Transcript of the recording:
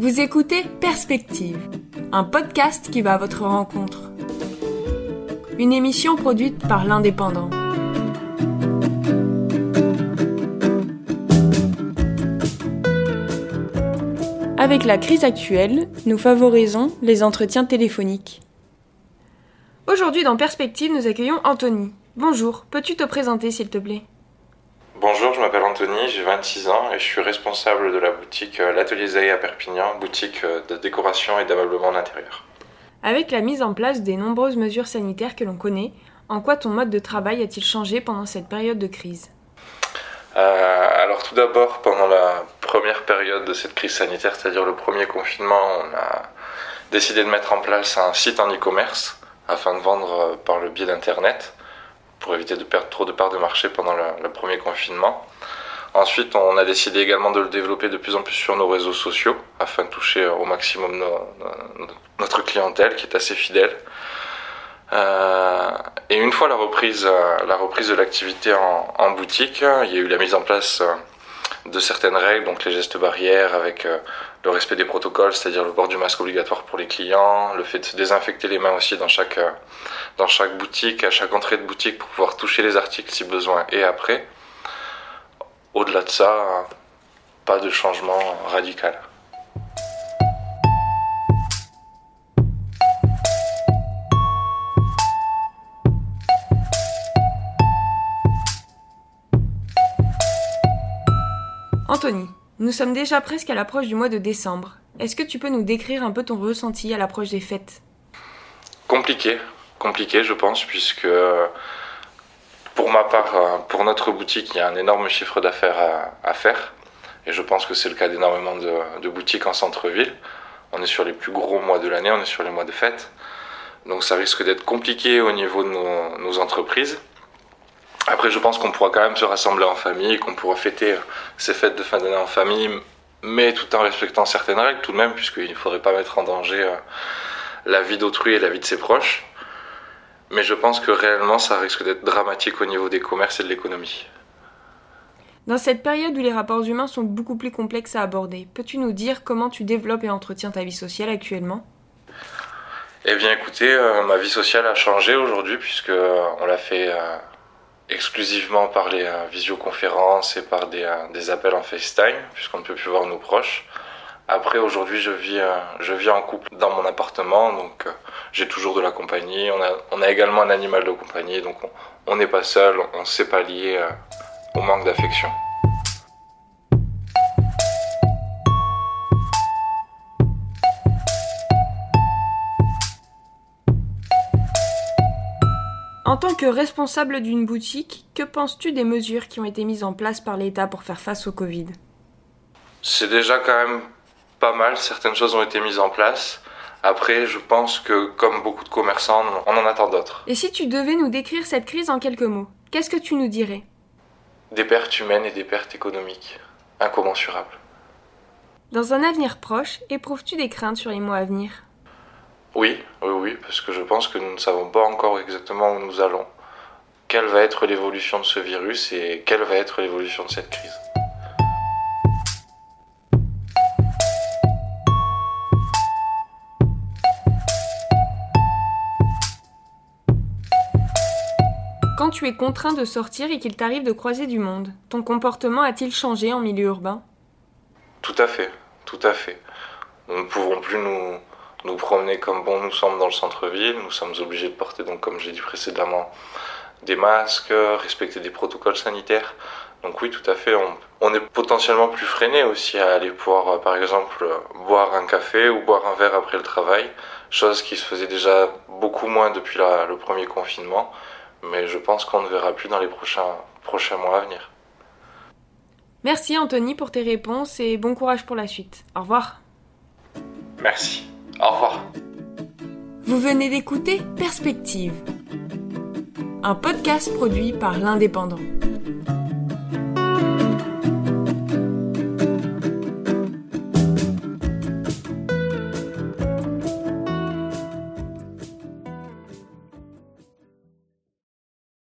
Vous écoutez Perspective, un podcast qui va à votre rencontre. Une émission produite par l'Indépendant. Avec la crise actuelle, nous favorisons les entretiens téléphoniques. Aujourd'hui dans Perspective, nous accueillons Anthony. Bonjour, peux-tu te présenter s'il te plaît? Bonjour, je m'appelle Anthony, j'ai 26 ans et je suis responsable de la boutique euh, L'Atelier Zaï à Perpignan, boutique euh, de décoration et d'ameublement d'intérieur. Avec la mise en place des nombreuses mesures sanitaires que l'on connaît, en quoi ton mode de travail a-t-il changé pendant cette période de crise? Euh, Alors tout d'abord, pendant la première période de cette crise sanitaire, c'est-à-dire le premier confinement, on a décidé de mettre en place un site en e-commerce afin de vendre par le biais d'Internet pour éviter de perdre trop de parts de marché pendant le, premier confinement. Ensuite, on a décidé également de le développer de plus en plus sur nos réseaux sociaux afin de toucher au maximum notre clientèle qui est assez fidèle. Euh, et une fois la reprise, la reprise de l'activité en, boutique, il y a eu la mise en place de certaines règles, donc les gestes barrières avec euh, le respect des protocoles, c'est-à-dire le port du masque obligatoire pour les clients, le fait de se désinfecter les mains aussi dans chaque, euh, dans chaque boutique, à chaque entrée de boutique pour pouvoir toucher les articles si besoin et après. Au-delà de ça, pas de changement radical. Anthony, nous sommes déjà presque à l'approche du mois de décembre. Est-ce que tu peux nous décrire un peu ton ressenti à l'approche des fêtes? Compliqué, compliqué je pense, puisque pour ma part, euh, pour notre boutique, il y a un énorme chiffre d'affaires à, faire. Et je pense que c'est le cas d'énormément de, boutiques en centre-ville. On est sur les plus gros mois de l'année, on est sur les mois de fêtes. Donc ça risque d'être compliqué au niveau de nos entreprises. Après, je pense qu'on pourra quand même se rassembler en famille, qu'on pourra fêter ces fêtes de fin d'année en famille, mais tout en respectant certaines règles tout de même, puisqu'il ne faudrait pas mettre en danger euh, la vie d'autrui et la vie de ses proches. Mais je pense que réellement, ça risque d'être dramatique au niveau des commerces et de l'économie. Dans cette période où les rapports humains sont beaucoup plus complexes à aborder, peux-tu nous dire comment tu développes et entretiens ta vie sociale actuellement? Eh bien écoutez, euh, ma vie sociale a changé aujourd'hui puisque euh, on l'a fait exclusivement par les euh, visioconférences et par des, euh, des, appels en FaceTime, puisqu'on ne peut plus voir nos proches. Après, aujourd'hui, je vis, euh, je vis en couple dans mon appartement, donc j'ai toujours de la compagnie. On a, on a également un animal de compagnie, donc on n'est pas seul, on ne s'est pas lié au manque d'affection. En tant que responsable d'une boutique, que penses-tu des mesures qui ont été mises en place par l'État pour faire face au Covid? C'est déjà quand même pas mal, certaines choses ont été mises en place. Après, je pense que comme beaucoup de commerçants, on en attend d'autres. Et si tu devais nous décrire cette crise en quelques mots, qu'est-ce que tu nous dirais? Des pertes humaines et des pertes économiques, incommensurables. Dans un avenir proche, éprouves-tu des craintes sur les mois à venir? Oui, oui, oui, parce que je pense que nous ne savons pas encore exactement où nous allons. Quelle va être l'évolution de ce virus et quelle va être l'évolution de cette crise? Quand tu es contraint de sortir et qu'il t'arrive de croiser du monde, ton comportement a-t-il changé en milieu urbain? Tout à fait, tout à fait. Nous ne pouvons plus nous, nous promener comme bon nous sommes dans le centre-ville. Nous sommes obligés de porter, donc, comme j'ai dit précédemment, des masques, respecter des protocoles sanitaires. Donc oui, tout à fait, on, est potentiellement plus freiné aussi à aller pouvoir, euh, par exemple, boire un café ou boire un verre après le travail, chose qui se faisait déjà beaucoup moins depuis le premier confinement, mais je pense qu'on ne verra plus dans les prochains, prochains mois à venir. Merci Anthony pour tes réponses et bon courage pour la suite. Au revoir. Merci. Au revoir. Vous venez d'écouter Perspective, un podcast produit par l'Indépendant.